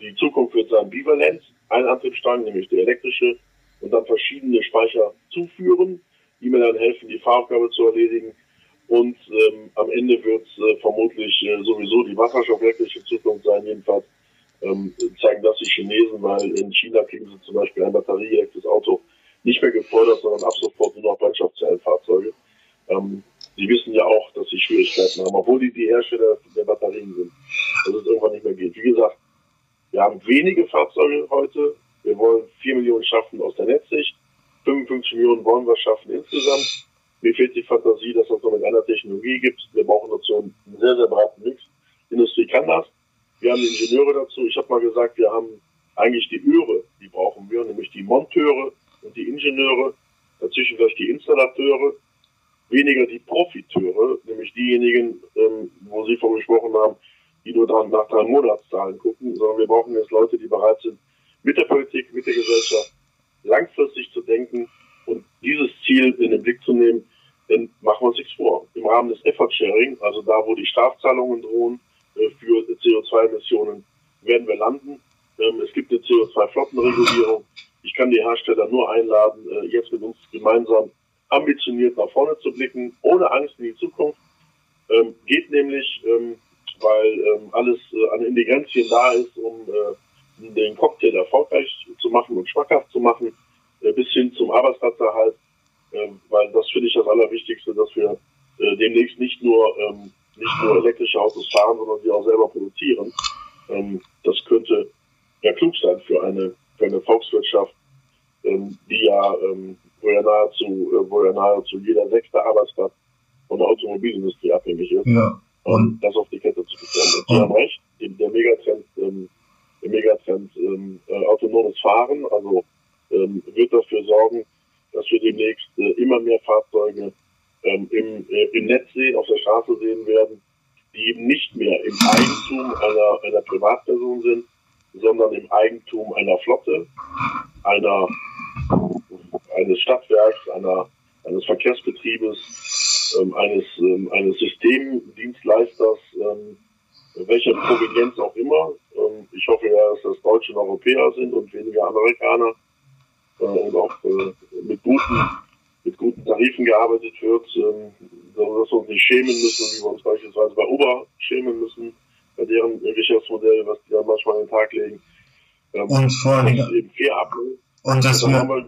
die Zukunft wird sein bivalent, ein Antriebsstrang, nämlich der elektrische, und dann verschiedene Speicher zuführen, die mir dann helfen, die Fahraufgabe zu erledigen. Und ähm, am Ende wird es äh, vermutlich äh, sowieso die wasserstoffelektrische Zukunft sein, jedenfalls ähm, zeigen das die Chinesen, weil in China kriegen sie zum Beispiel ein batterieelektrisches Auto nicht mehr gefordert, sondern ab sofort nur noch Brennstoffzellenfahrzeuge. Ähm, die wissen ja auch, dass sie Schwierigkeiten haben, obwohl die die Hersteller der Batterien sind, dass es irgendwann nicht mehr geht. Wie gesagt, wir haben wenige Fahrzeuge heute. Wir wollen 4 Millionen schaffen aus der Netzsicht. 55 Millionen wollen wir schaffen insgesamt. Mir fehlt die Fantasie, dass es nur mit einer Technologie gibt. Wir brauchen dazu einen sehr, sehr breiten Mix. Die Industrie kann das. Wir haben Ingenieure dazu. Ich habe mal gesagt, wir haben eigentlich die Öre, die brauchen wir, nämlich die Monteure und die Ingenieure, dazwischen vielleicht die Installateure, weniger die Profiteure, nämlich diejenigen, ähm, wo Sie von gesprochen haben, die nur dran, nach drei Monatszahlen gucken, sondern wir brauchen jetzt Leute, die bereit sind, mit der Politik, mit der Gesellschaft langfristig zu denken und dieses Ziel in den Blick zu nehmen, denn machen wir uns nichts vor. Im Rahmen des Effort Sharing, also da, wo die Strafzahlungen drohen äh, für CO2-Emissionen, werden wir landen. Ähm, es gibt eine CO2-Flottenregulierung. Ich kann die Hersteller nur einladen, äh, jetzt mit uns gemeinsam ambitioniert nach vorne zu blicken, ohne Angst in die Zukunft. Ähm, geht nämlich, ähm, weil ähm, alles äh, an Ingredienzien da ist, um äh, den Cocktail erfolgreich zu machen und schmackhaft zu machen, äh, bis hin zum Arbeitsplatzerhalt, äh, weil das finde ich das Allerwichtigste, dass wir äh, demnächst nicht nur ähm, nicht nur elektrische Autos fahren, sondern sie auch selber produzieren. Ähm, das könnte ja klug sein für eine für eine Volkswirtschaft, ähm, die ja ähm, wo ja nahezu äh, wo ja nahezu jeder sechste Arbeitsplatz von der Automobilindustrie abhängig ist. Ja und das auf die Kette zu bekommen. Und Sie haben recht, der Megatrend, ähm, Megatrend ähm, äh, autonomes Fahren, also ähm, wird dafür sorgen, dass wir demnächst äh, immer mehr Fahrzeuge ähm, im, äh, im Netz sehen, auf der Straße sehen werden, die eben nicht mehr im Eigentum einer, einer Privatperson sind, sondern im Eigentum einer Flotte, einer, eines Stadtwerks, einer, eines Verkehrsbetriebes, ähm, eines, ähm, eines Systemdienstleisters, ähm, welcher Provenienz auch immer. Ähm, ich hoffe ja, dass das Deutsche und Europäer sind und weniger Amerikaner äh, und auch äh, mit guten mit guten Tarifen gearbeitet wird, ähm, dass wir uns nicht schämen müssen, wie wir uns beispielsweise bei Uber schämen müssen, bei deren Geschäftsmodell, was die da manchmal an den Tag legen. Ähm, und vor allem eben fair abnehmen. Und dass, wir,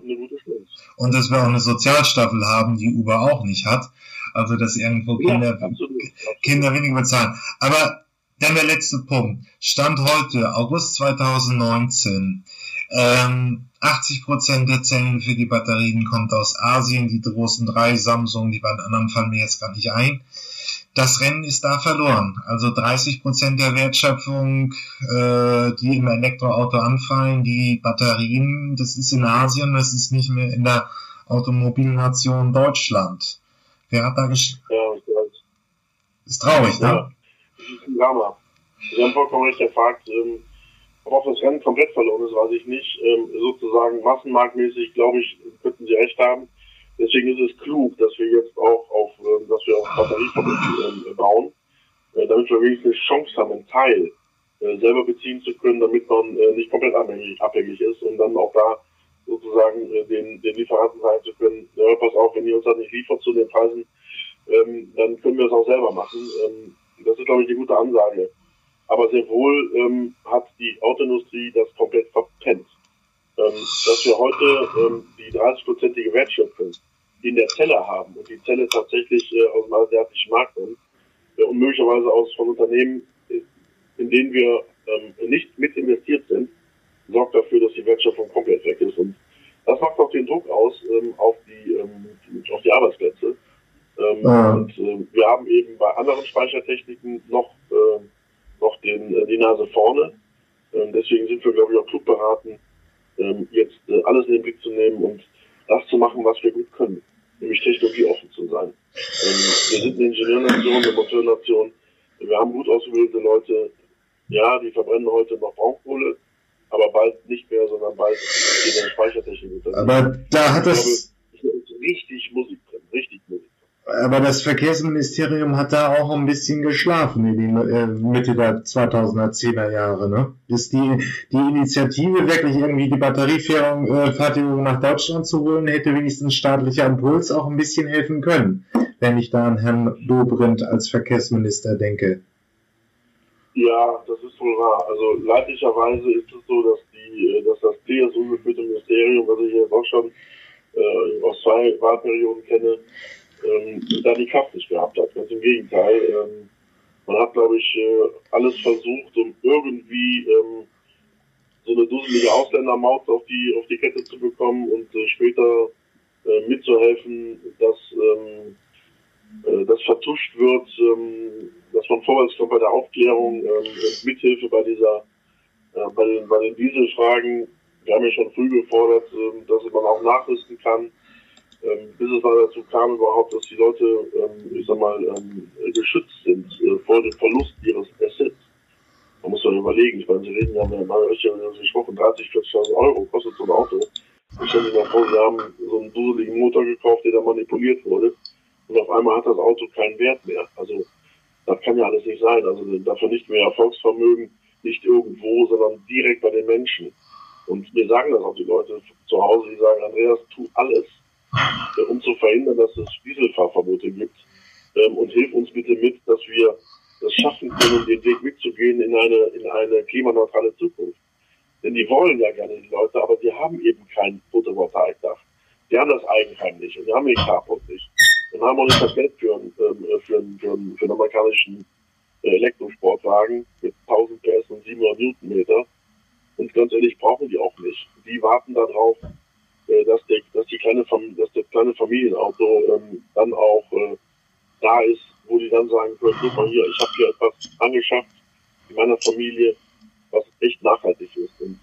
und dass wir auch eine Sozialstaffel haben, die Uber auch nicht hat. Also, dass irgendwo Kinder, ja, absolut, absolut. Kinder weniger bezahlen. Aber dann der letzte Punkt. Stand heute, August 2019. Ähm, 80% der Zellen für die Batterien kommt aus Asien, die großen drei, Samsung, die beiden anderen fallen mir jetzt gar nicht ein das Rennen ist da verloren. Also 30 Prozent der Wertschöpfung, äh, die im Elektroauto anfallen, die Batterien, das ist in Asien, das ist nicht mehr in der Automobilnation Deutschland. Wer hat da gesch... Ja. Ist traurig, ne? Drama. Sie haben vollkommen recht, Fakt, ähm, ob das Rennen komplett verloren ist, weiß ich nicht. Ähm, sozusagen massenmarktmäßig, glaube ich, könnten Sie recht haben. Deswegen ist es klug, dass wir jetzt auch auf, äh, dass wir auf Batteriefabriken äh, bauen, äh, damit wir wenigstens eine Chance haben, einen Teil äh, selber beziehen zu können, damit man äh, nicht komplett abhängig, abhängig ist und dann auch da sozusagen äh, den, den Lieferanten sagen zu können, ja, pass auf, wenn ihr uns das nicht liefert zu den Preisen, ähm, dann können wir es auch selber machen. Ähm, das ist, glaube ich, eine gute Ansage. Aber sehr wohl ähm, hat die Autoindustrie das komplett verpennt. Ähm, dass wir heute ähm, die 30-prozentige Wertschöpfung in der Zelle haben und die Zelle tatsächlich äh, aus dem asiatischen Markt kommt äh, und möglicherweise aus von Unternehmen, in denen wir ähm, nicht mit investiert sind, sorgt dafür, dass die Wertschöpfung komplett weg ist. Und das macht auch den Druck aus ähm, auf, die, ähm, auf die Arbeitsplätze. Ähm, ja. Und äh, wir haben eben bei anderen Speichertechniken noch, äh, noch den, äh, die Nase vorne. Ähm, deswegen sind wir, glaube ich, auch klug beraten, ähm, jetzt äh, alles in den Blick zu nehmen und das zu machen, was wir gut können nämlich technologieoffen zu sein. Ähm, wir sind eine Ingenieurnation, eine Motornation. Wir haben gut ausgebildete Leute. Ja, die verbrennen heute noch Braunkohle, aber bald nicht mehr, sondern bald in der Speichertechnik. Aber da hat es richtig Musik drin, richtig Musik. Aber das Verkehrsministerium hat da auch ein bisschen geschlafen in die äh, Mitte der 2010er Jahre. Ne? Ist die, die Initiative wirklich irgendwie die Batteriefertigung äh, nach Deutschland zu holen, hätte wenigstens staatlicher Impuls auch ein bisschen helfen können, wenn ich da an Herrn Dobrindt als Verkehrsminister denke. Ja, das ist wohl wahr. Also leidlicherweise ist es so, dass die, äh, dass das CSU geführte Ministerium, was ich jetzt auch schon äh, aus zwei Wahlperioden kenne, ähm, da die Kraft nicht gehabt hat. Ganz im Gegenteil. Ähm, man hat, glaube ich, äh, alles versucht, um irgendwie ähm, so eine dusselige Ausländermaut auf die, auf die Kette zu bekommen und äh, später äh, mitzuhelfen, dass ähm, äh, das vertuscht wird, ähm, dass man vorwärts kommt bei der Aufklärung ähm, und Mithilfe bei dieser, äh, bei den, bei den Dieselfragen. Wir haben ja schon früh gefordert, ähm, dass man auch nachrüsten kann ähm, bis es mal dazu kam überhaupt, dass die Leute, ähm, ich sag mal, ähm, geschützt sind äh, vor dem Verlust ihres Assets. Man muss mal überlegen, ich meine, Sie reden ja mal richtig gesprochen, 30, 40.000 Euro kostet so ein Auto. Ich stelle mir mal vor, Sie haben so einen duseligen Motor gekauft, der da manipuliert wurde. Und auf einmal hat das Auto keinen Wert mehr. Also, das kann ja alles nicht sein. Also, da vernichten wir Erfolgsvermögen nicht irgendwo, sondern direkt bei den Menschen. Und mir sagen das auch die Leute zu Hause, die sagen, Andreas, tu alles, um zu verhindern, dass es Dieselfahrverbote gibt. Ähm, und hilf uns bitte mit, dass wir das schaffen können, den Weg mitzugehen in eine, in eine klimaneutrale Zukunft. Denn die wollen ja gerne die Leute, aber wir haben eben kein Photovoltaikdach. Die haben das Eigenheim nicht und wir haben den Carport nicht. Und haben auch nicht das Geld für, einen, ähm, für, einen, für, für einen amerikanischen äh, Elektrosportwagen mit 1000 PS und 700 Newtonmeter. Und ganz ehrlich, brauchen die auch nicht. Die warten darauf, äh, dass, der, dass, die kleine, dass das kleine Familienauto ähm, dann auch äh, da ist, wo die dann sagen können, guck mal hier, ich habe hier etwas angeschafft in meiner Familie, was echt nachhaltig ist. Und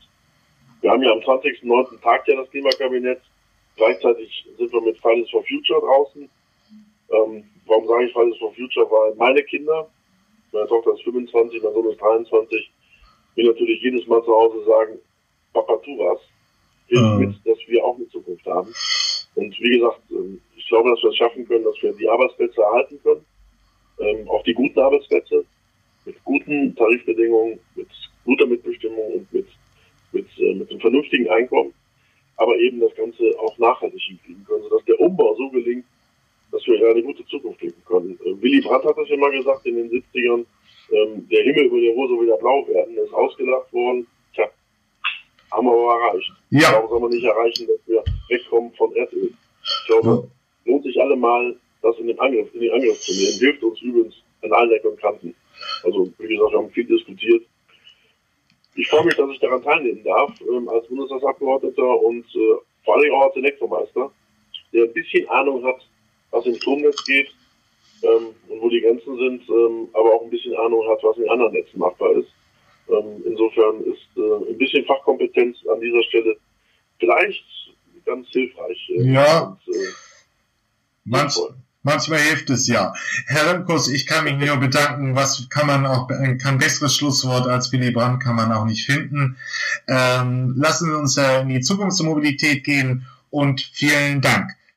wir haben ja am 20.09. Tag ja das Klimakabinett. Gleichzeitig sind wir mit Fridays for Future draußen. Ähm, warum sage ich Fridays for Future? Weil meine Kinder, meine Tochter ist 25, mein Sohn ist 23, mir natürlich jedes Mal zu Hause sagen, Papa, tu was mhm. mit, dass wir auch eine Zukunft haben. Und wie gesagt, ähm, ich glaube, dass wir das schaffen können, dass wir die Arbeitsplätze erhalten können, ähm, auch die guten Arbeitsplätze mit guten Tarifbedingungen, mit guter Mitbestimmung und mit, mit, äh, mit einem vernünftigen Einkommen, aber eben das Ganze auch nachhaltig hinkriegen können, sodass der Umbau so gelingt, dass wir ja eine gute Zukunft leben können. Äh, Willy Brandt hat das ja mal gesagt in den 70ern, ähm, der Himmel würde wohl so wieder blau werden, ist ausgelacht worden. Haben wir aber erreicht. Ja. Warum soll man nicht erreichen, dass wir wegkommen von Erdöl? Ich glaube, ja. lohnt sich alle mal, das in den Angriff, in den Angriff zu nehmen. Hilft uns übrigens an allen Ecken und Kanten. Also, wie gesagt, wir haben viel diskutiert. Ich freue mich, dass ich daran teilnehmen darf, ähm, als Bundestagsabgeordneter und äh, vor allem auch als Elektromeister, der ein bisschen Ahnung hat, was im Stromnetz geht ähm, und wo die Grenzen sind, ähm, aber auch ein bisschen Ahnung hat, was in anderen Netzen machbar ist. Ähm, insofern ist äh, ein bisschen Fachkompetenz an dieser Stelle vielleicht ganz hilfreich. Äh, ja. Und, äh, Manch, manchmal hilft es ja. Herr Remkus, ich kann mich nur bedanken. Was kann man auch, kein besseres Schlusswort als Willy Brandt kann man auch nicht finden. Ähm, lassen Sie uns in die Zukunftsmobilität gehen und vielen Dank.